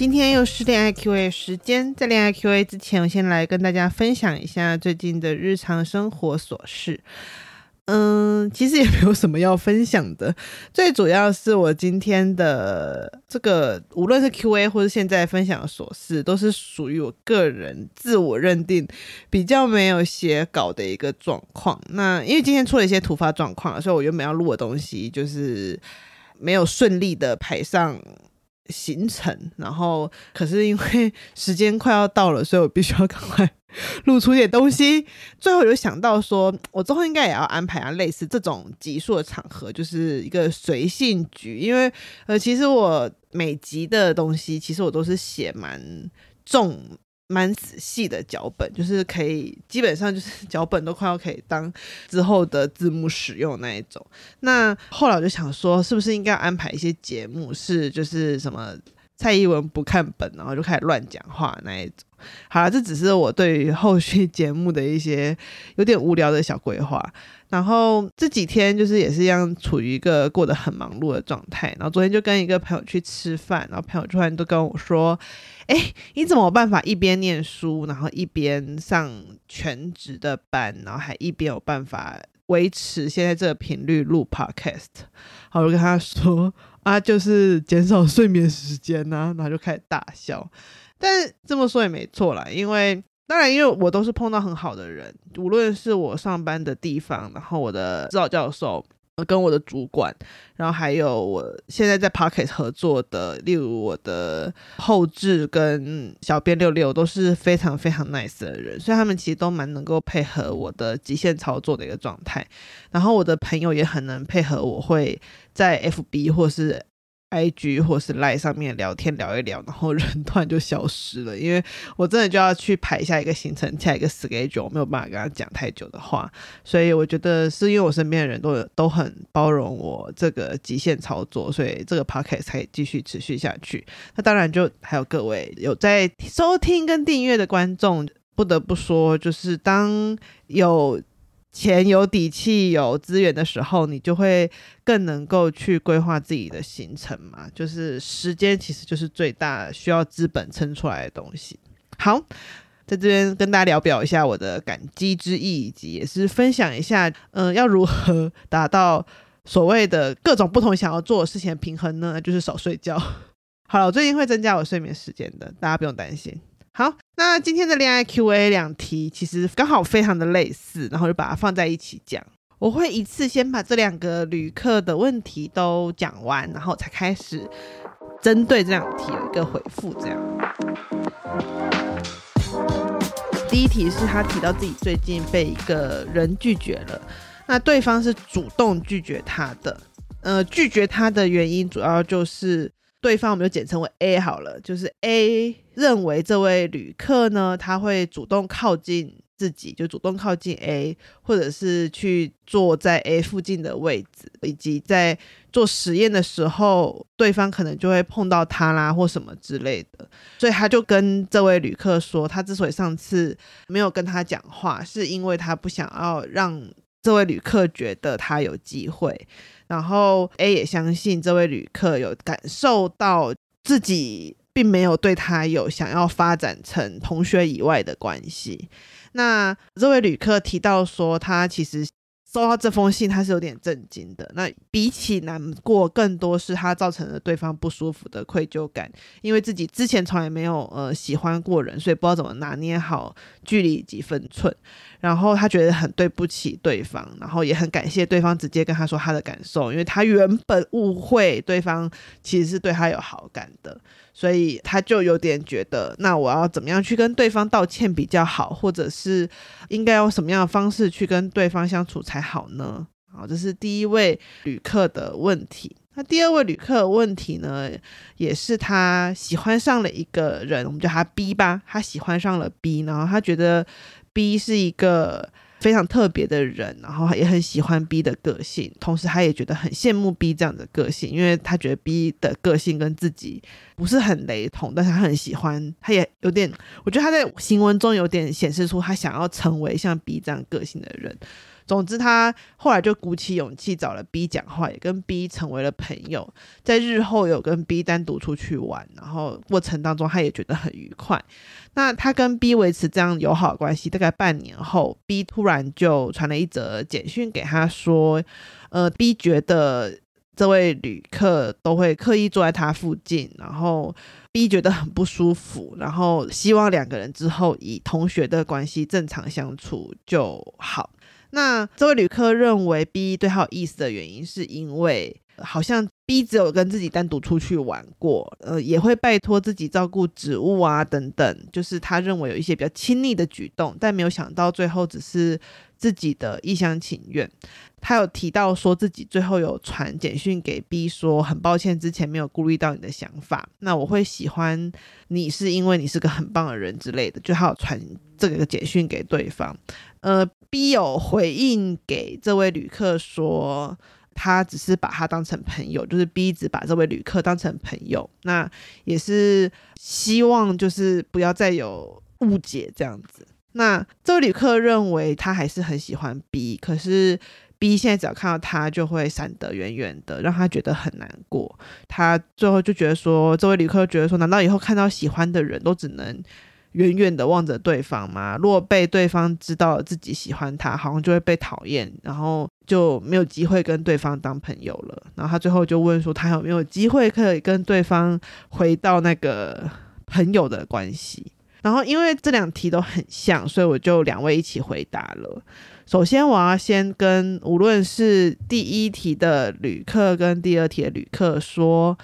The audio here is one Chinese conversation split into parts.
今天又是恋爱 Q&A 时间，在恋爱 Q&A 之前，我先来跟大家分享一下最近的日常生活琐事。嗯，其实也没有什么要分享的，最主要是我今天的这个，无论是 Q&A 或是现在分享的琐事，都是属于我个人自我认定比较没有写稿的一个状况。那因为今天出了一些突发状况，所以我原本要录的东西就是。没有顺利的排上行程，然后可是因为 时间快要到了，所以我必须要赶快 露出一点东西。最后有想到说，我之后应该也要安排啊，类似这种集数的场合，就是一个随性局。因为呃，其实我每集的东西，其实我都是写蛮重。蛮仔细的脚本，就是可以基本上就是 脚本都快要可以当之后的字幕使用那一种。那后来我就想说，是不是应该安排一些节目，是就是什么蔡宜文不看本，然后就开始乱讲话那一种。好了，这只是我对于后续节目的一些有点无聊的小规划。然后这几天就是也是一样处于一个过得很忙碌的状态。然后昨天就跟一个朋友去吃饭，然后朋友突然都跟我说。哎，你怎么有办法一边念书，然后一边上全职的班，然后还一边有办法维持现在这个频率录 podcast？好，我就跟他说啊，就是减少睡眠时间呐、然后就开始大笑。但这么说也没错啦，因为当然，因为我都是碰到很好的人，无论是我上班的地方，然后我的指导教授。跟我的主管，然后还有我现在在 Pocket 合作的，例如我的后置跟小编六六都是非常非常 nice 的人，所以他们其实都蛮能够配合我的极限操作的一个状态。然后我的朋友也很能配合我，会在 FB 或是。IG 或是 Line 上面聊天聊一聊，然后人突然就消失了，因为我真的就要去排下一个行程，下一个 schedule，没有办法跟他讲太久的话，所以我觉得是因为我身边的人都都很包容我这个极限操作，所以这个 podcast 才继续持续下去。那当然就还有各位有在收听跟订阅的观众，不得不说，就是当有。钱有底气、有资源的时候，你就会更能够去规划自己的行程嘛。就是时间其实就是最大需要资本撑出来的东西。好，在这边跟大家聊表一下我的感激之意，以及也是分享一下，嗯、要如何 达到所谓的各种不同想要做的事情平衡呢？就是少睡觉。好了，我最近会增加我睡眠时间的，大家不用担心。好，那今天的恋爱 Q&A 两题其实刚好非常的类似，然后就把它放在一起讲。我会一次先把这两个旅客的问题都讲完，然后才开始针对这两题有一个回复。这样，第一题是他提到自己最近被一个人拒绝了，那对方是主动拒绝他的，呃，拒绝他的原因主要就是。对方我们就简称为 A 好了，就是 A 认为这位旅客呢，他会主动靠近自己，就主动靠近 A，或者是去坐在 A 附近的位置，以及在做实验的时候，对方可能就会碰到他啦，或什么之类的。所以他就跟这位旅客说，他之所以上次没有跟他讲话，是因为他不想要让这位旅客觉得他有机会。然后 A 也相信这位旅客有感受到自己并没有对他有想要发展成同学以外的关系。那这位旅客提到说，他其实收到这封信，他是有点震惊的。那比起难过，更多是他造成了对方不舒服的愧疚感，因为自己之前从来没有呃喜欢过人，所以不知道怎么拿捏好距离及分寸。然后他觉得很对不起对方，然后也很感谢对方直接跟他说他的感受，因为他原本误会对方其实是对他有好感的，所以他就有点觉得，那我要怎么样去跟对方道歉比较好，或者是应该用什么样的方式去跟对方相处才好呢？好，这是第一位旅客的问题。那第二位旅客的问题呢，也是他喜欢上了一个人，我们叫他 B 吧，他喜欢上了 B，然后他觉得 B 是一个。非常特别的人，然后也很喜欢 B 的个性，同时他也觉得很羡慕 B 这样的个性，因为他觉得 B 的个性跟自己不是很雷同，但是他很喜欢，他也有点，我觉得他在行文中有点显示出他想要成为像 B 这样个性的人。总之，他后来就鼓起勇气找了 B 讲话，也跟 B 成为了朋友。在日后有跟 B 单独出去玩，然后过程当中他也觉得很愉快。那他跟 B 维持这样友好关系，大概半年后，B 突然就传了一则简讯给他说：“呃，B 觉得这位旅客都会刻意坐在他附近，然后 B 觉得很不舒服，然后希望两个人之后以同学的关系正常相处就好。”那这位旅客认为 B 对他有意思的原因，是因为好像 B 只有跟自己单独出去玩过，呃，也会拜托自己照顾植物啊等等，就是他认为有一些比较亲昵的举动，但没有想到最后只是自己的一厢情愿。他有提到说自己最后有传简讯给 B 说，很抱歉之前没有顾虑到你的想法，那我会喜欢你是因为你是个很棒的人之类的，就他有传这个简讯给对方，呃。B 有回应给这位旅客说，他只是把他当成朋友，就是 B 只把这位旅客当成朋友，那也是希望就是不要再有误解这样子。那这位旅客认为他还是很喜欢 B，可是 B 现在只要看到他就会闪得远远的，让他觉得很难过。他最后就觉得说，这位旅客觉得说，难道以后看到喜欢的人都只能？远远的望着对方嘛，如果被对方知道自己喜欢他，好像就会被讨厌，然后就没有机会跟对方当朋友了。然后他最后就问说，他有没有机会可以跟对方回到那个朋友的关系？然后因为这两题都很像，所以我就两位一起回答了。首先，我要先跟无论是第一题的旅客跟第二题的旅客说，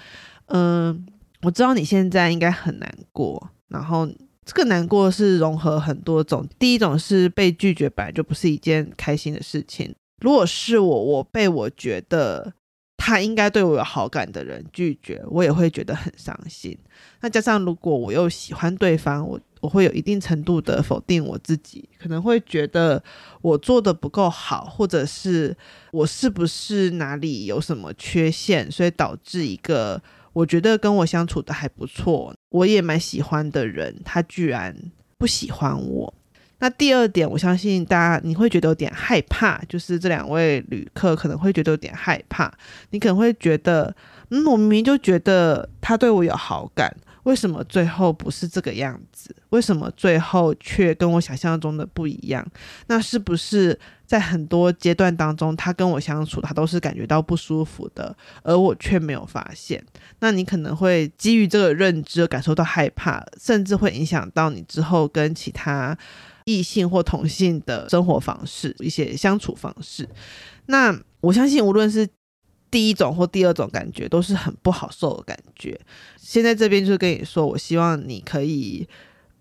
嗯，我知道你现在应该很难过，然后。这个难过是融合很多种，第一种是被拒绝本来就不是一件开心的事情。如果是我，我被我觉得他应该对我有好感的人拒绝，我也会觉得很伤心。那加上如果我又喜欢对方，我我会有一定程度的否定我自己，可能会觉得我做的不够好，或者是我是不是哪里有什么缺陷，所以导致一个。我觉得跟我相处的还不错，我也蛮喜欢的人，他居然不喜欢我。那第二点，我相信大家你会觉得有点害怕，就是这两位旅客可能会觉得有点害怕。你可能会觉得，嗯，我明明就觉得他对我有好感。为什么最后不是这个样子？为什么最后却跟我想象中的不一样？那是不是在很多阶段当中，他跟我相处，他都是感觉到不舒服的，而我却没有发现？那你可能会基于这个认知感受到害怕，甚至会影响到你之后跟其他异性或同性的生活方式、一些相处方式。那我相信，无论是第一种或第二种感觉都是很不好受的感觉。现在这边就是跟你说，我希望你可以，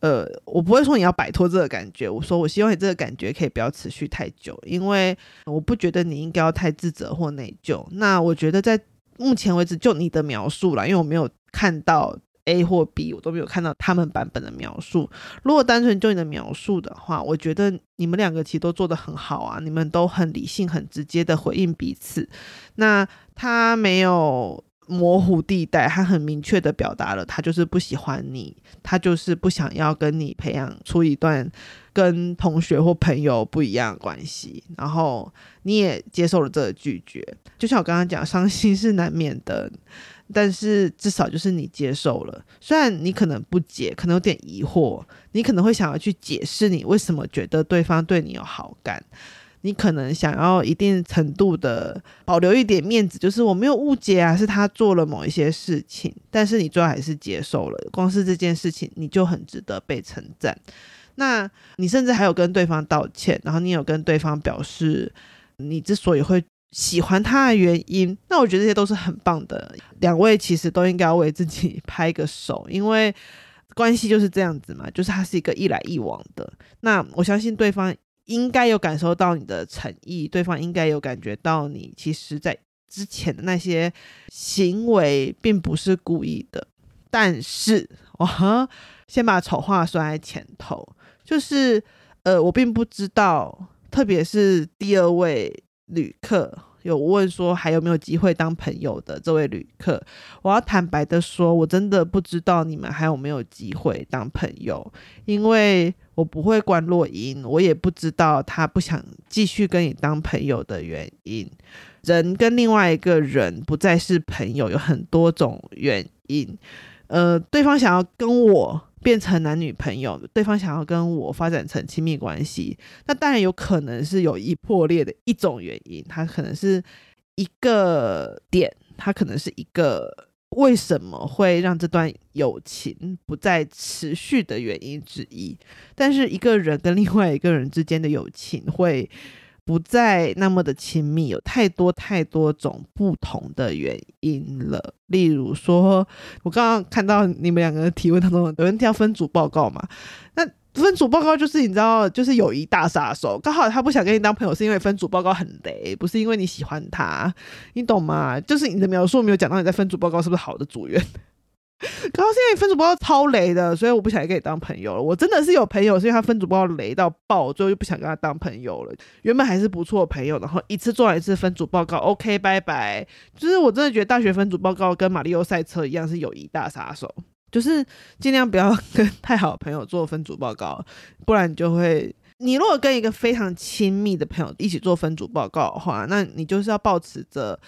呃，我不会说你要摆脱这个感觉。我说我希望你这个感觉可以不要持续太久，因为我不觉得你应该要太自责或内疚。那我觉得在目前为止，就你的描述啦，因为我没有看到。A 或 B，我都没有看到他们版本的描述。如果单纯就你的描述的话，我觉得你们两个其实都做得很好啊，你们都很理性、很直接的回应彼此。那他没有模糊地带，他很明确的表达了，他就是不喜欢你，他就是不想要跟你培养出一段跟同学或朋友不一样的关系。然后你也接受了这个拒绝，就像我刚刚讲，伤心是难免的。但是至少就是你接受了，虽然你可能不解，可能有点疑惑，你可能会想要去解释你为什么觉得对方对你有好感，你可能想要一定程度的保留一点面子，就是我没有误解啊，是他做了某一些事情，但是你最后还是接受了，光是这件事情你就很值得被称赞，那你甚至还有跟对方道歉，然后你有跟对方表示你之所以会。喜欢他的原因，那我觉得这些都是很棒的。两位其实都应该为自己拍个手，因为关系就是这样子嘛，就是它是一个一来一往的。那我相信对方应该有感受到你的诚意，对方应该有感觉到你其实在之前的那些行为并不是故意的，但是我先把丑话说在前头，就是呃，我并不知道，特别是第二位旅客。有问说还有没有机会当朋友的这位旅客，我要坦白的说，我真的不知道你们还有没有机会当朋友，因为我不会关录音，我也不知道他不想继续跟你当朋友的原因。人跟另外一个人不再是朋友，有很多种原因。呃，对方想要跟我。变成男女朋友，对方想要跟我发展成亲密关系，那当然有可能是友谊破裂的一种原因，它可能是一个点，它可能是一个为什么会让这段友情不再持续的原因之一。但是一个人跟另外一个人之间的友情会。不再那么的亲密，有太多太多种不同的原因了。例如说，我刚刚看到你们两个人提问当中，有人提到分组报告嘛？那分组报告就是你知道，就是友谊大杀手。刚好他不想跟你当朋友，是因为分组报告很雷，不是因为你喜欢他，你懂吗？就是你的描述没有讲到你在分组报告是不是好的组员。刚刚现在分组报告超雷的，所以我不想跟你当朋友了。我真的是有朋友，是因为他分组报告雷到爆，最后就不想跟他当朋友了。原本还是不错的朋友，然后一次做完一次分组报告，OK，拜拜。就是我真的觉得大学分组报告跟马里奥赛车一样，是友谊大杀手。就是尽量不要跟太好的朋友做分组报告，不然你就会。你如果跟一个非常亲密的朋友一起做分组报告的话，那你就是要保持着，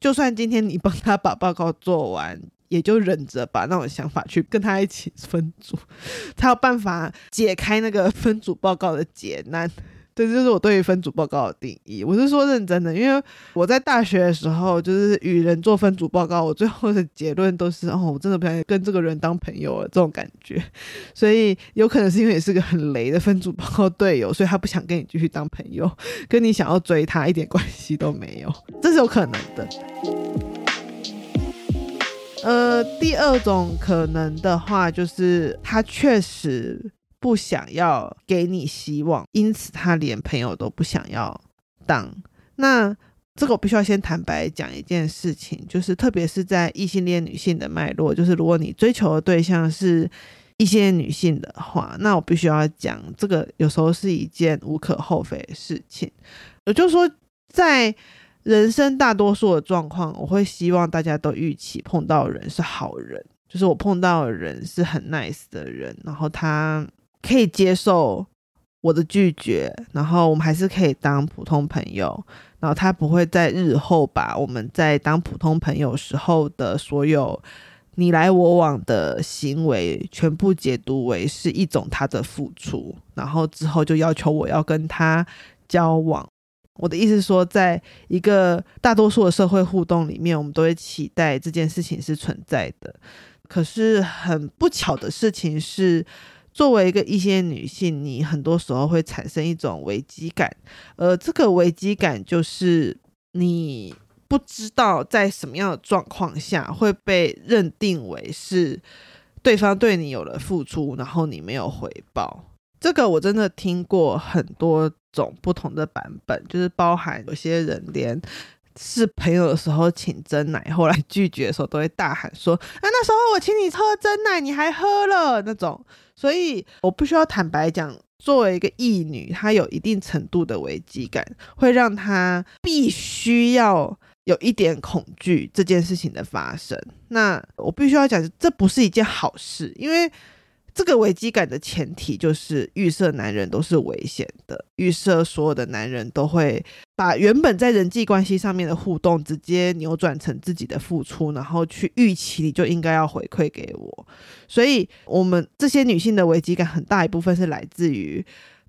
就算今天你帮他把报告做完。也就忍着把那种想法去跟他一起分组，才有办法解开那个分组报告的劫难。这就是我对于分组报告的定义。我是说认真的，因为我在大学的时候就是与人做分组报告，我最后的结论都是哦，我真的不想跟这个人当朋友了这种感觉。所以有可能是因为你是个很雷的分组报告队友，所以他不想跟你继续当朋友，跟你想要追他一点关系都没有，这是有可能的。呃，第二种可能的话，就是他确实不想要给你希望，因此他连朋友都不想要当。那这个我必须要先坦白讲一件事情，就是特别是在异性恋女性的脉络，就是如果你追求的对象是异性恋女性的话，那我必须要讲，这个有时候是一件无可厚非的事情。也就是说，在人生大多数的状况，我会希望大家都预期碰到的人是好人，就是我碰到的人是很 nice 的人，然后他可以接受我的拒绝，然后我们还是可以当普通朋友，然后他不会在日后把我们在当普通朋友时候的所有你来我往的行为全部解读为是一种他的付出，然后之后就要求我要跟他交往。我的意思是说，在一个大多数的社会互动里面，我们都会期待这件事情是存在的。可是很不巧的事情是，作为一个一些女性，你很多时候会产生一种危机感，而这个危机感就是你不知道在什么样的状况下会被认定为是对方对你有了付出，然后你没有回报。这个我真的听过很多种不同的版本，就是包含有些人连是朋友的时候请真奶，后来拒绝的时候都会大喊说：“啊，那时候我请你喝真奶，你还喝了那种。”所以我必须要坦白讲，作为一个异女，她有一定程度的危机感，会让她必须要有一点恐惧这件事情的发生。那我必须要讲，这不是一件好事，因为。这个危机感的前提就是预设男人都是危险的，预设所有的男人都会把原本在人际关系上面的互动直接扭转成自己的付出，然后去预期你就应该要回馈给我。所以，我们这些女性的危机感很大一部分是来自于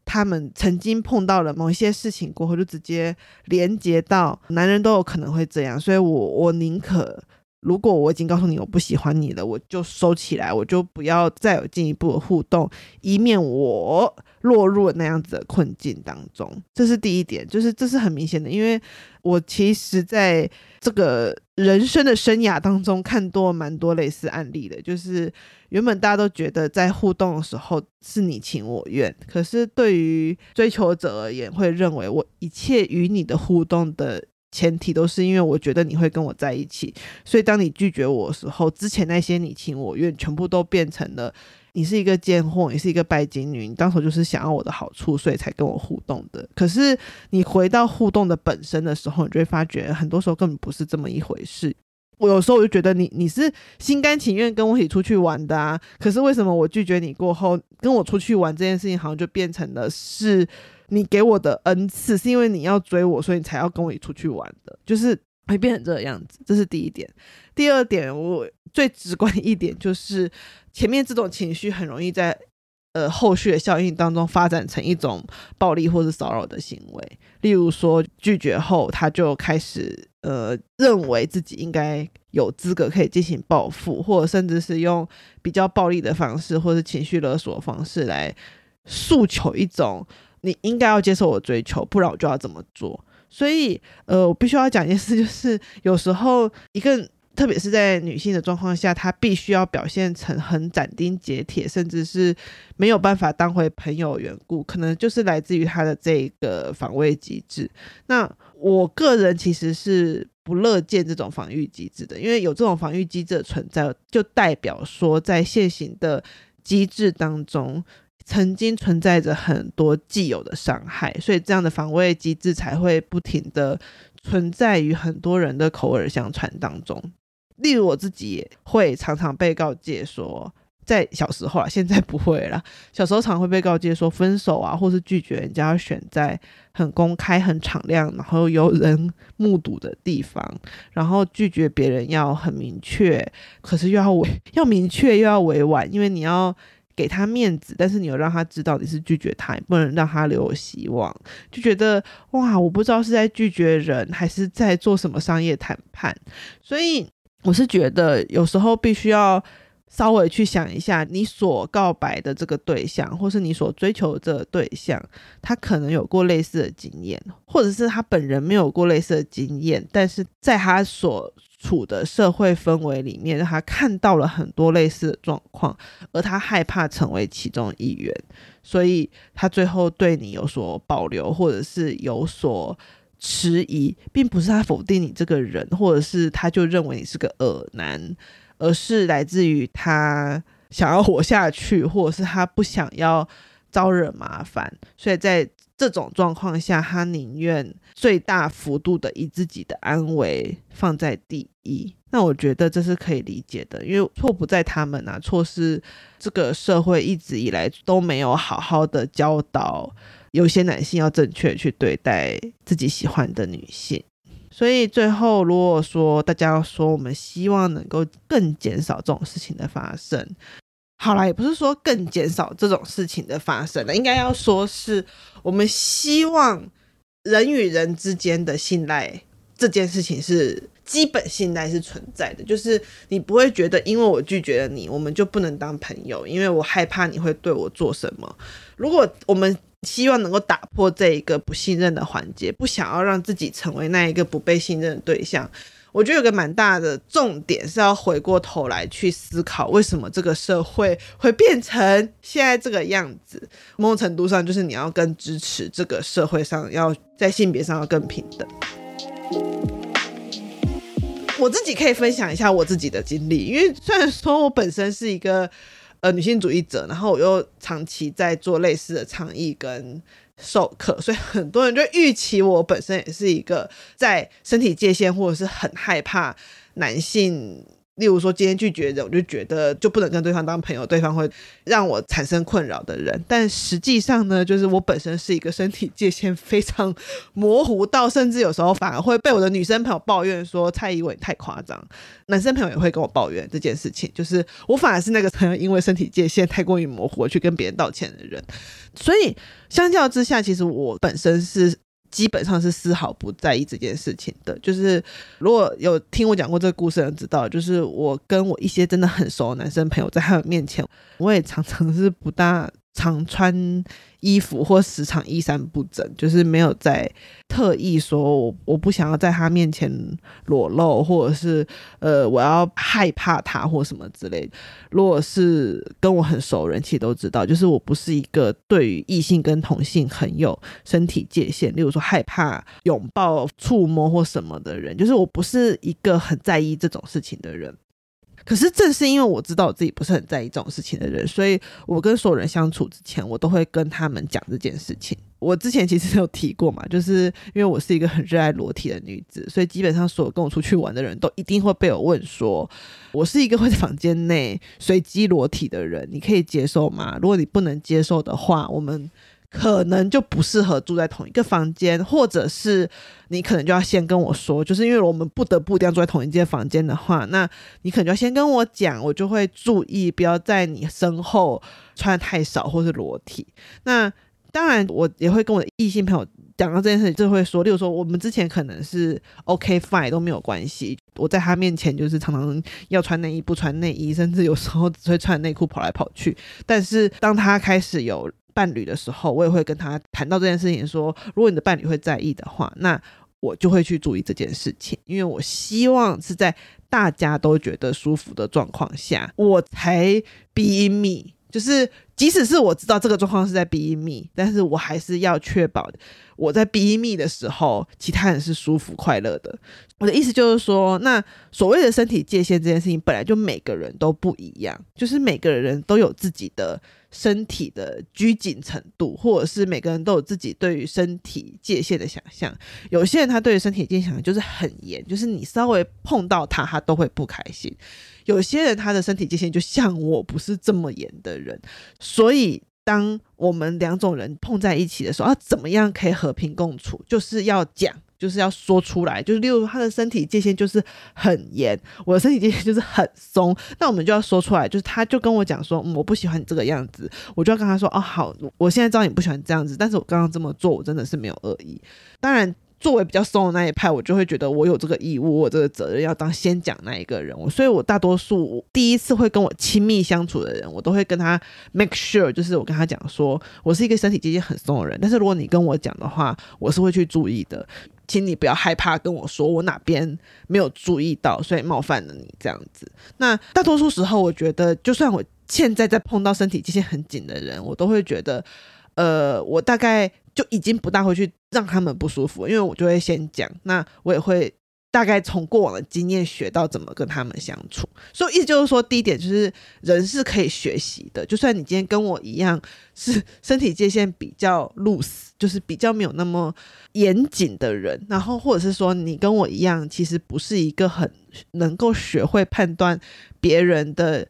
她们曾经碰到了某一些事情过后，就直接连接到男人都有可能会这样。所以我我宁可。如果我已经告诉你我不喜欢你了，我就收起来，我就不要再有进一步的互动，以免我落入那样子的困境当中。这是第一点，就是这是很明显的，因为我其实在这个人生的生涯当中看多蛮多类似案例的，就是原本大家都觉得在互动的时候是你情我愿，可是对于追求者而言，会认为我一切与你的互动的前提都是因为我觉得你会跟我在一起，所以当你拒绝我的时候，之前那些你情我愿全部都变成了你是一个贱货，你是一个拜金女，你当时就是想要我的好处，所以才跟我互动的。可是你回到互动的本身的时候，你就会发觉很多时候根本不是这么一回事。我有时候我就觉得你你是心甘情愿跟我一起出去玩的啊，可是为什么我拒绝你过后跟我出去玩这件事情，好像就变成了是你给我的恩赐，是因为你要追我，所以你才要跟我一出去玩的，就是会变成这个样子。这是第一点。第二点，我最直观一点就是前面这种情绪很容易在。呃，后续的效应当中发展成一种暴力或是骚扰的行为，例如说拒绝后，他就开始呃认为自己应该有资格可以进行报复，或者甚至是用比较暴力的方式，或是情绪勒索方式来诉求一种你应该要接受我的追求，不然我就要怎么做。所以呃，我必须要讲一件事，就是有时候一个。特别是在女性的状况下，她必须要表现成很斩钉截铁，甚至是没有办法当回朋友缘故，可能就是来自于她的这个防卫机制。那我个人其实是不乐见这种防御机制的，因为有这种防御机制的存在，就代表说在现行的机制当中，曾经存在着很多既有的伤害，所以这样的防卫机制才会不停的存在于很多人的口耳相传当中。例如我自己也会常常被告诫说，在小时候啊，现在不会了。小时候常会被告诫说，分手啊，或是拒绝人家要选在很公开、很敞亮，然后有人目睹的地方，然后拒绝别人要很明确，可是又要委 要明确又要委婉，因为你要给他面子，但是你又让他知道你是拒绝他，也不能让他留有希望，就觉得哇，我不知道是在拒绝人，还是在做什么商业谈判，所以。我是觉得有时候必须要稍微去想一下，你所告白的这个对象，或是你所追求的这个对象，他可能有过类似的经验，或者是他本人没有过类似的经验，但是在他所处的社会氛围里面，让他看到了很多类似的状况，而他害怕成为其中一员，所以他最后对你有所保留，或者是有所。迟疑，并不是他否定你这个人，或者是他就认为你是个恶男，而是来自于他想要活下去，或者是他不想要招惹麻烦，所以在这种状况下，他宁愿最大幅度的以自己的安危放在第一。那我觉得这是可以理解的，因为错不在他们啊，错是这个社会一直以来都没有好好的教导。有些男性要正确去对待自己喜欢的女性，所以最后如果说大家要说我们希望能够更减少这种事情的发生，好啦，也不是说更减少这种事情的发生了，应该要说是我们希望人与人之间的信赖这件事情是基本信赖是存在的，就是你不会觉得因为我拒绝了你，我们就不能当朋友，因为我害怕你会对我做什么。如果我们希望能够打破这一个不信任的环节，不想要让自己成为那一个不被信任的对象。我觉得有个蛮大的重点是要回过头来去思考，为什么这个社会会变成现在这个样子。某种程度上，就是你要更支持这个社会上要在性别上要更平等。我自己可以分享一下我自己的经历，因为虽然说我本身是一个。呃，女性主义者，然后我又长期在做类似的倡议跟授课，所以很多人就预期我本身也是一个在身体界限或者是很害怕男性。例如说，今天拒绝的，我就觉得就不能跟对方当朋友，对方会让我产生困扰的人。但实际上呢，就是我本身是一个身体界限非常模糊到，甚至有时候反而会被我的女生朋友抱怨说蔡依文太夸张。男生朋友也会跟我抱怨这件事情，就是我反而是那个曾因为身体界限太过于模糊去跟别人道歉的人。所以相较之下，其实我本身是。基本上是丝毫不在意这件事情的。就是如果有听我讲过这个故事的人知道，就是我跟我一些真的很熟的男生朋友在他们面前，我也常常是不大常穿衣服或时常衣衫不整，就是没有在特意说我我不想要在他面前裸露，或者是呃我要害怕他或什么之类。如果是跟我很熟人，其实都知道，就是我不是一个对于异性跟同性很有身体界限，例如说害怕拥抱、触摸或什么的人，就是我不是一个很在意这种事情的人。可是正是因为我知道我自己不是很在意这种事情的人，所以我跟所有人相处之前，我都会跟他们讲这件事情。我之前其实有提过嘛，就是因为我是一个很热爱裸体的女子，所以基本上所有跟我出去玩的人都一定会被我问说，我是一个会在房间内随机裸体的人，你可以接受吗？如果你不能接受的话，我们。可能就不适合住在同一个房间，或者是你可能就要先跟我说，就是因为我们不得不一定要住在同一间房间的话，那你可能就要先跟我讲，我就会注意不要在你身后穿的太少或是裸体。那当然，我也会跟我的异性朋友讲到这件事，就会说，例如说我们之前可能是 OK fine 都没有关系，我在他面前就是常常要穿内衣不穿内衣，甚至有时候只会穿内裤跑来跑去。但是当他开始有伴侣的时候，我也会跟他谈到这件事情，说如果你的伴侣会在意的话，那我就会去注意这件事情，因为我希望是在大家都觉得舒服的状况下，我才 be me，就是即使是我知道这个状况是在 be me，但是我还是要确保我在 be me 的时候，其他人是舒服快乐的。我的意思就是说，那所谓的身体界限这件事情，本来就每个人都不一样，就是每个人都有自己的。身体的拘谨程度，或者是每个人都有自己对于身体界限的想象。有些人他对于身体界限就是很严，就是你稍微碰到他，他都会不开心。有些人他的身体界限就像我不是这么严的人，所以当我们两种人碰在一起的时候，啊，怎么样可以和平共处，就是要讲。就是要说出来，就是例如他的身体界限就是很严，我的身体界限就是很松，那我们就要说出来。就是他就跟我讲说，嗯，我不喜欢你这个样子，我就要跟他说，哦，好，我现在知道你不喜欢这样子，但是我刚刚这么做，我真的是没有恶意。当然，作为比较松的那一派，我就会觉得我有这个义务，我这个责任要当先讲那一个人。所以我大多数第一次会跟我亲密相处的人，我都会跟他 make sure，就是我跟他讲说，我是一个身体界限很松的人，但是如果你跟我讲的话，我是会去注意的。请你不要害怕跟我说我哪边没有注意到，所以冒犯了你这样子。那大多数时候，我觉得就算我现在在碰到身体界限很紧的人，我都会觉得，呃，我大概就已经不大会去让他们不舒服，因为我就会先讲，那我也会。大概从过往的经验学到怎么跟他们相处，所以意思就是说，第一点就是人是可以学习的。就算你今天跟我一样是身体界限比较 loose，就是比较没有那么严谨的人，然后或者是说你跟我一样，其实不是一个很能够学会判断别人的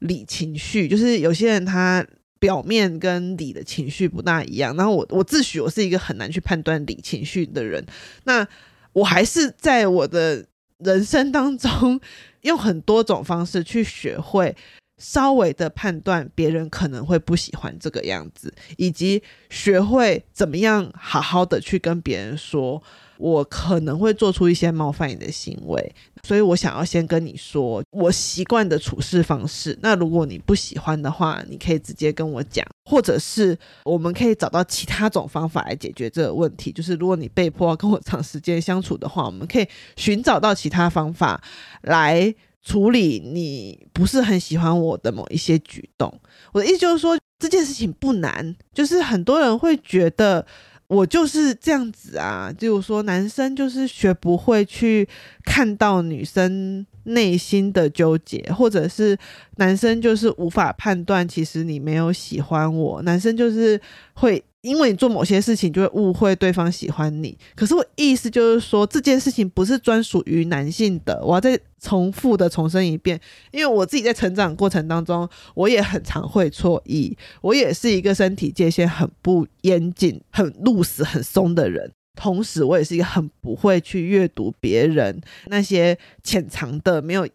理情绪，就是有些人他表面跟里的情绪不大一样。然后我我自诩我是一个很难去判断理情绪的人，那。我还是在我的人生当中，用很多种方式去学会稍微的判断别人可能会不喜欢这个样子，以及学会怎么样好好的去跟别人说。我可能会做出一些冒犯你的行为，所以我想要先跟你说我习惯的处事方式。那如果你不喜欢的话，你可以直接跟我讲，或者是我们可以找到其他种方法来解决这个问题。就是如果你被迫要跟我长时间相处的话，我们可以寻找到其他方法来处理你不是很喜欢我的某一些举动。我的意思就是说，这件事情不难，就是很多人会觉得。我就是这样子啊，就是说，男生就是学不会去看到女生内心的纠结，或者是男生就是无法判断，其实你没有喜欢我，男生就是会。因为你做某些事情，就会误会对方喜欢你。可是我意思就是说，这件事情不是专属于男性的。我要再重复的重申一遍，因为我自己在成长过程当中，我也很常会错意。我也是一个身体界限很不严谨、很 loose、很松的人。同时，我也是一个很不会去阅读别人那些潜藏的没有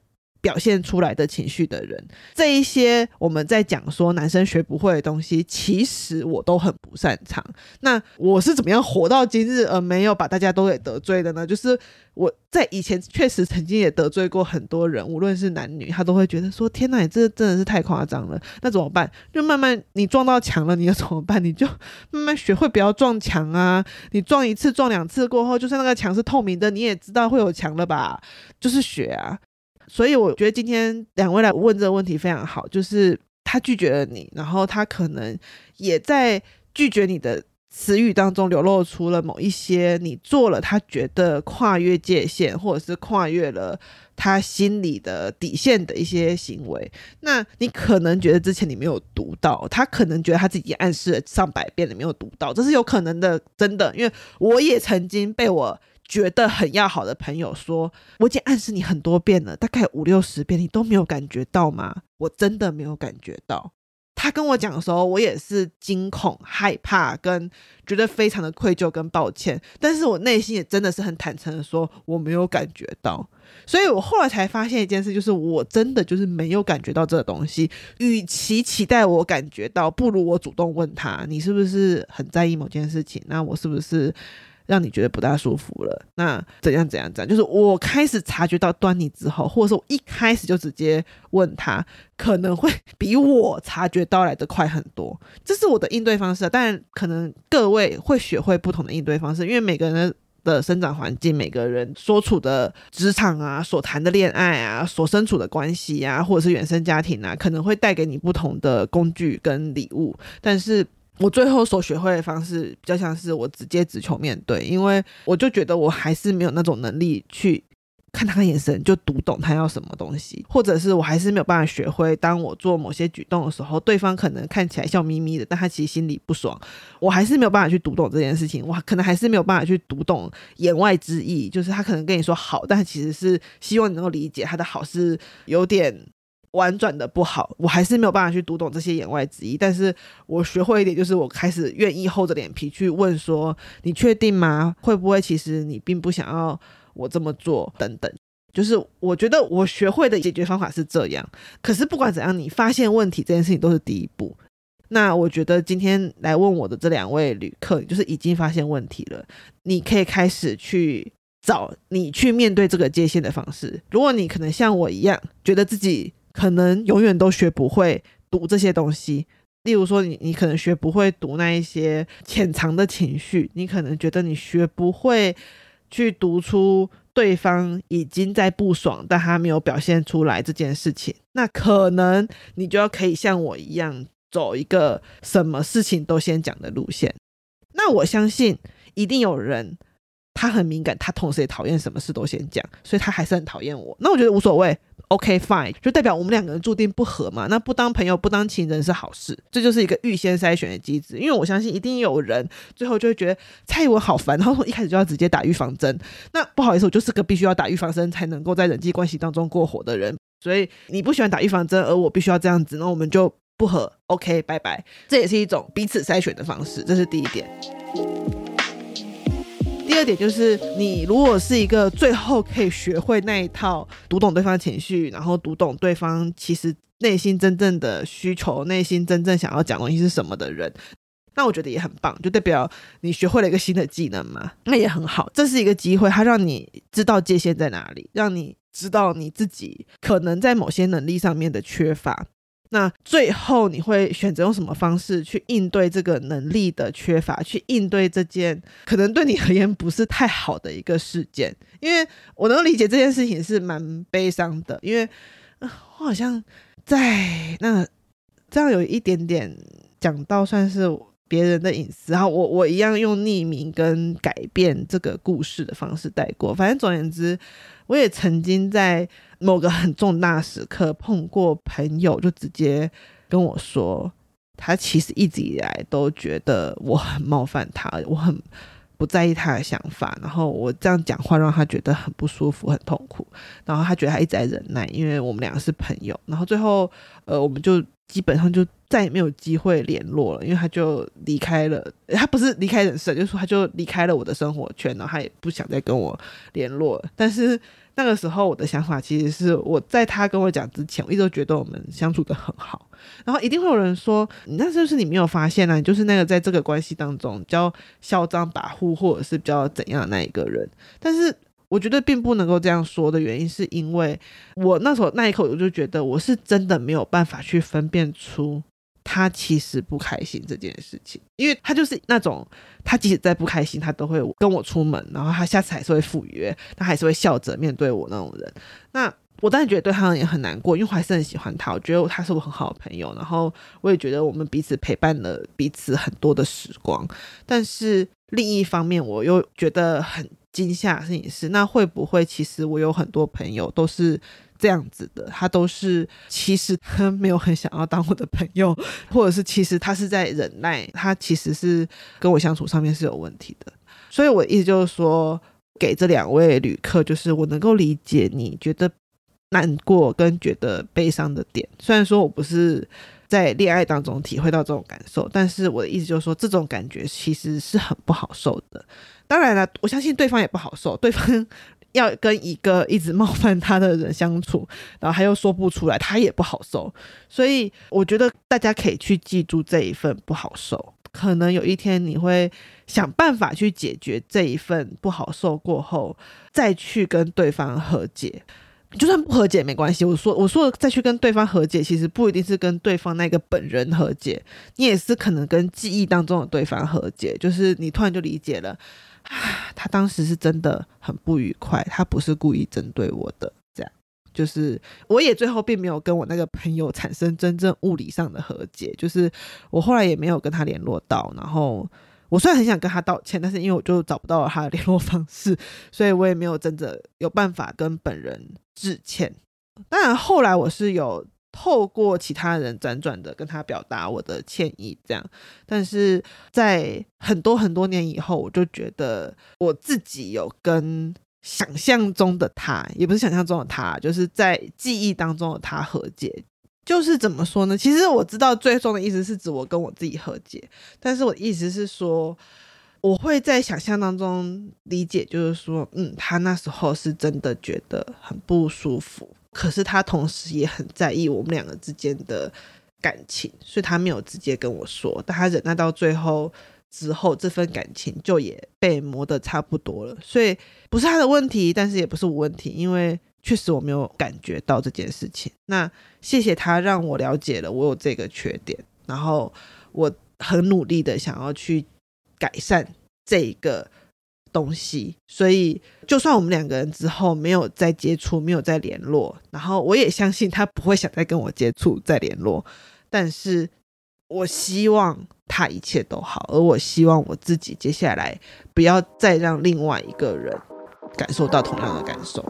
表现出来的情绪的人。这一些我们在讲说男生学不会的东西，其实我都很不擅长。那我是怎么样活到今日而没有把大家都给得罪的呢？就是我在以前确实曾经也得罪过很多人，无论是男女，他都会觉得说：“天哪，你这真的是太夸张了。”那怎么办？就慢慢你撞到墙了，你要怎么办？你就慢慢学会不要撞墙啊！你撞一次、撞两次过后，就算那个墙是透明的，你也知道会有墙了吧？就是学啊。所以我觉得今天两位来问这个问题非常好，就是他拒绝了你，然后他可能也在拒绝你的词语当中流露出了某一些你做了他觉得跨越界限，或者是跨越了他心里的底线的一些行为。那你可能觉得之前你没有读到，他可能觉得他自己暗示了上百遍你没有读到，这是有可能的，真的。因为我也曾经被我觉得很要好的朋友说，我已经暗示你很多遍了，大概五六十遍，你都没有感觉到吗？我真的没有感觉到。他跟我讲的时候，我也是惊恐、害怕，跟觉得非常的愧疚跟抱歉。但是我内心也真的是很坦诚的说，我没有感觉到。所以我后来才发现一件事，就是我真的就是没有感觉到这个东西。与其期待我感觉到，不如我主动问他，你是不是很在意某件事情？那我是不是？让你觉得不大舒服了，那怎样怎样怎样？就是我开始察觉到端倪之后，或者说我一开始就直接问他，可能会比我察觉到来的快很多。这是我的应对方式，但可能各位会学会不同的应对方式，因为每个人的生长环境、每个人所处的职场啊、所谈的恋爱啊、所身处的关系啊，或者是原生家庭啊，可能会带给你不同的工具跟礼物，但是。我最后所学会的方式比较像是我直接直球面对，因为我就觉得我还是没有那种能力去看他的眼神就读懂他要什么东西，或者是我还是没有办法学会，当我做某些举动的时候，对方可能看起来笑眯眯的，但他其实心里不爽，我还是没有办法去读懂这件事情，我可能还是没有办法去读懂言外之意，就是他可能跟你说好，但其实是希望你能够理解他的好是有点。婉转的不好，我还是没有办法去读懂这些言外之意。但是我学会一点，就是我开始愿意厚着脸皮去问说：“你确定吗？会不会其实你并不想要我这么做？”等等，就是我觉得我学会的解决方法是这样。可是不管怎样，你发现问题这件事情都是第一步。那我觉得今天来问我的这两位旅客，就是已经发现问题了，你可以开始去找你去面对这个界限的方式。如果你可能像我一样，觉得自己可能永远都学不会读这些东西，例如说你，你可能学不会读那一些潜藏的情绪，你可能觉得你学不会去读出对方已经在不爽，但他没有表现出来这件事情，那可能你就要可以像我一样走一个什么事情都先讲的路线。那我相信一定有人。他很敏感，他同时也讨厌什么事都先讲，所以他还是很讨厌我。那我觉得无所谓，OK fine，就代表我们两个人注定不合嘛。那不当朋友，不当情人是好事，这就是一个预先筛选的机制。因为我相信一定有人最后就会觉得蔡文好烦，然后一开始就要直接打预防针。那不好意思，我就是个必须要打预防针才能够在人际关系当中过活的人。所以你不喜欢打预防针，而我必须要这样子，那我们就不合。OK，拜拜。这也是一种彼此筛选的方式，这是第一点。第二点就是，你如果是一个最后可以学会那一套读懂对方情绪，然后读懂对方其实内心真正的需求、内心真正想要讲东西是什么的人，那我觉得也很棒，就代表你学会了一个新的技能嘛，那也很好。这是一个机会，它让你知道界限在哪里，让你知道你自己可能在某些能力上面的缺乏。那最后你会选择用什么方式去应对这个能力的缺乏，去应对这件可能对你而言不是太好的一个事件？因为我能理解这件事情是蛮悲伤的，因为我好像在那这样有一点点讲到算是别人的隐私，然后我我一样用匿名跟改变这个故事的方式带过。反正总而言之，我也曾经在。某个很重大时刻碰过朋友，就直接跟我说，他其实一直以来都觉得我很冒犯他，我很不在意他的想法，然后我这样讲话让他觉得很不舒服、很痛苦，然后他觉得他一直在忍耐，因为我们两个是朋友，然后最后呃，我们就基本上就再也没有机会联络了，因为他就离开了，他不是离开人生，就是说他就离开了我的生活圈，然后他也不想再跟我联络，但是。那个时候我的想法其实是我在他跟我讲之前，我一直都觉得我们相处得很好。然后一定会有人说，那是不是你没有发现呢、啊？你就是那个在这个关系当中比较嚣张跋扈，或者是比较怎样的那一个人。但是我觉得并不能够这样说的原因，是因为我那时候那一刻我就觉得我是真的没有办法去分辨出他其实不开心这件事情，因为他就是那种他即使再不开心，他都会跟我出门，然后他下次还是会赴约，他还是会笑着面对我那种人。那我当然觉得对他也很难过，因为我还是很喜欢他，我觉得他是我很好的朋友，然后我也觉得我们彼此陪伴了彼此很多的时光。但是另一方面，我又觉得很惊吓的事情是，那会不会其实我有很多朋友都是这样子的？他都是其实他没有很想要当我的朋友，或者是其实他是在忍耐，他其实是跟我相处上面是有问题的。所以我的意思就是说，给这两位旅客，就是我能够理解你觉得。难过跟觉得悲伤的点，虽然说我不是在恋爱当中体会到这种感受，但是我的意思就是说，这种感觉其实是很不好受的。当然了，我相信对方也不好受，对方要跟一个一直冒犯他的人相处，然后他又说不出来，他也不好受。所以我觉得大家可以去记住这一份不好受，可能有一天你会想办法去解决这一份不好受过后，再去跟对方和解。就算不和解没关系，我说我说再去跟对方和解，其实不一定是跟对方那个本人和解，你也是可能跟记忆当中的对方和解，就是你突然就理解了，啊 他当时是真的很不愉快，他不是故意针对我的，这样，就是我也最后并没有跟我那个朋友产生真正物理上的和解，就是我后来也没有跟他联络到，然后。我虽然很想跟他道歉，但是因为我就找不到他的 联络方式，所以我也没有真的有办法跟本人致歉。当然后来我是有透过其他人辗转的跟他表达我的歉意，这样。但是在很多很多年以后，我就觉得我自己有跟想象中的他，也不是想象中的他，就是在记忆当中的他和解。就是怎么说呢？其实我知道最终的意思是指我跟我自己和解，但是我意思是说，我会在想象当中理解，就是说，嗯，他那时候是真的觉得很不舒服，可是他同时也很在意我们两个之间的感情，所以他没有直接跟我说，但他忍耐到最后之后，这份感情就也被磨得差不多了，所以不是他的问题，但是也不是我问题，因为。确实我没有感觉到这件事情。那谢谢他让我了解了我有这个缺点，然后我很努力的想要去改善这个东西。所以就算我们两个人之后没有再接触，没有再联络，然后我也相信他不会想再跟我接触再联络。但是我希望他一切都好，而我希望我自己接下来不要再让另外一个人感受到同样的感受。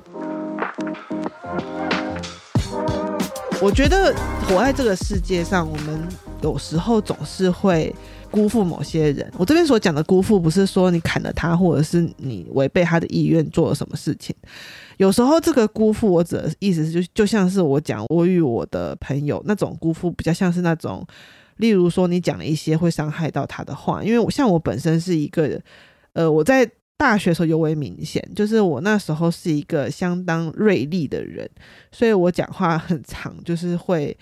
我觉得活在这个世界上，我们有时候总是会辜负某些人。我这边所讲的辜负，不是说你砍了他，或者是你违背他的意愿做了什么事情。有时候这个辜负，我指的意思是就就像是我讲我与我的朋友那种辜负，比较像是那种，例如说你讲了一些会伤害到他的话。因为我像我本身是一个，呃，我在。大学时候尤为明显，就是我那时候是一个相当锐利的人，所以我讲话很长，就是会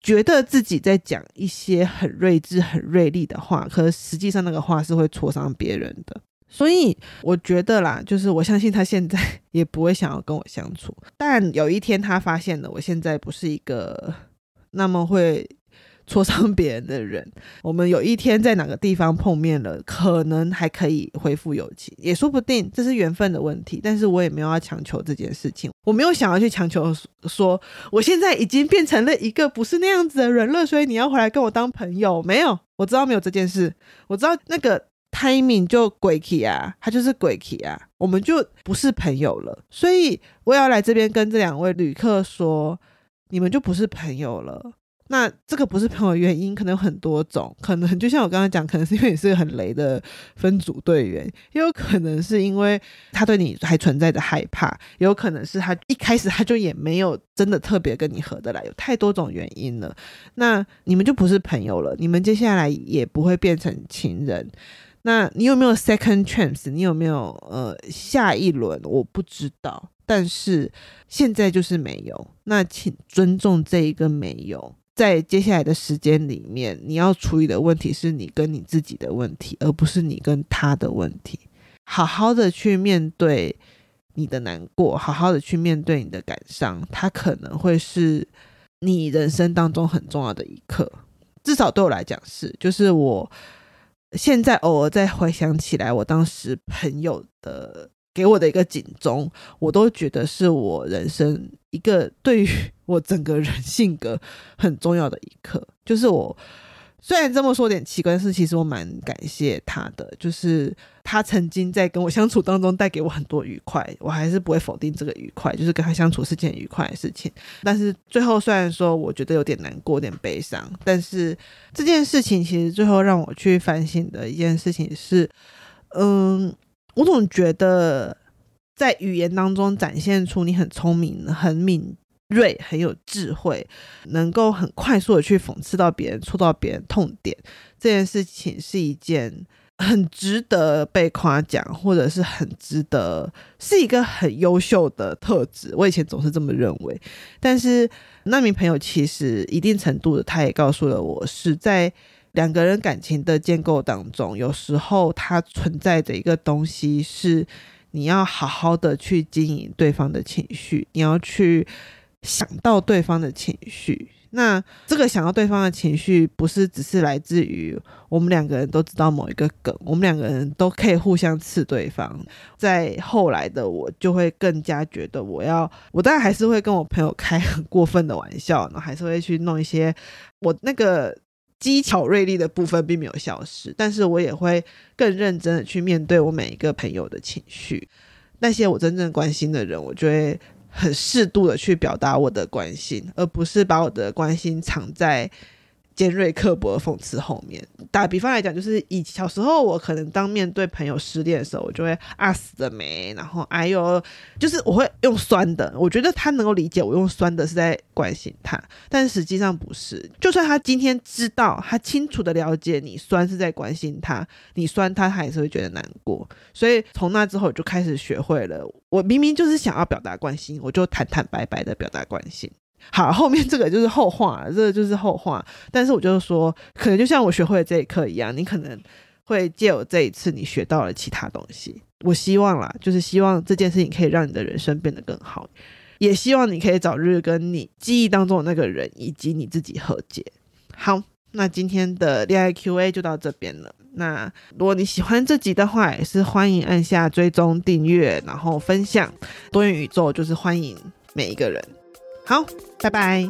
觉得自己在讲一些很睿智、很锐利的话，可实际上那个话是会戳伤别人的。所以我觉得啦，就是我相信他现在也不会想要跟我相处，但有一天他发现了我现在不是一个那么会。戳伤别人的人，我们有一天在哪个地方碰面了，可能还可以恢复友情，也说不定，这是缘分的问题。但是我也没有要强求这件事情，我没有想要去强求说，我现在已经变成了一个不是那样子的人了，所以你要回来跟我当朋友。没有，我知道没有这件事，我知道那个 timing 就鬼气啊，他就是鬼气啊，我们就不是朋友了。所以我要来这边跟这两位旅客说，你们就不是朋友了。那这个不是朋友原因，可能有很多种，可能就像我刚刚讲，可能是因为你是个很雷的分组队员，也有可能是因为他对你还存在着害怕，有可能是他一开始他就也没有真的特别跟你合得来，有太多种原因了。那你们就不是朋友了，你们接下来也不会变成情人。那你有没有 second chance？你有没有呃下一轮？我不知道。但是现在就是没有。那请尊重这一个没有。在接下来的时间里面，你要处理的问题是你跟你自己的问题，而不是你跟他的问题。好好的去面对你的难过，好好的去面对你的感伤，它可能会是你人生当中很重要的一刻。至少对我来讲是，就是我现在偶尔再回想起来，我当时朋友的。给我的一个警钟，我都觉得是我人生一个对于我整个人性格很重要的一刻。就是我虽然这么说有点奇怪，但是其实我蛮感谢他的。就是他曾经在跟我相处当中带给我很多愉快，我还是不会否定这个愉快，就是跟他相处是件愉快的事情。但是最后虽然说我觉得有点难过，有点悲伤，但是这件事情其实最后让我去反省的一件事情是，嗯。我总觉得，在语言当中展现出你很聪明、很敏锐、很有智慧，能够很快速的去讽刺到别人、戳到别人痛点，这件事情是一件很值得被夸奖，或者是很值得，是一个很优秀的特质。我以前总是这么认为，但是那名朋友其实一定程度的，他也告诉了我是在。两个人感情的建构当中，有时候它存在的一个东西是，你要好好的去经营对方的情绪，你要去想到对方的情绪。那这个想到对方的情绪，不是只是来自于我们两个人都知道某一个梗，我们两个人都可以互相刺对方。在后来的我，就会更加觉得，我要，我当然还是会跟我朋友开很过分的玩笑，然后还是会去弄一些我那个。机巧锐利的部分并没有消失，但是我也会更认真的去面对我每一个朋友的情绪。那些我真正关心的人，我就会很适度的去表达我的关心，而不是把我的关心藏在。尖锐刻薄的讽刺后面，打比方来讲，就是以小时候我可能当面对朋友失恋的时候，我就会啊死了没，然后哎呦，就是我会用酸的，我觉得他能够理解我用酸的是在关心他，但实际上不是。就算他今天知道，他清楚的了解你酸是在关心他，你酸他，他还是会觉得难过。所以从那之后我就开始学会了，我明明就是想要表达关心，我就坦坦白白的表达关心。好，后面这个就是后话，这个就是后话。但是我就是说，可能就像我学会的这一课一样，你可能会借我这一次，你学到了其他东西。我希望啦，就是希望这件事情可以让你的人生变得更好，也希望你可以早日跟你记忆当中的那个人以及你自己和解。好，那今天的恋爱 Q&A 就到这边了。那如果你喜欢这集的话，也是欢迎按下追踪订阅，然后分享。多元宇宙就是欢迎每一个人。好拜拜。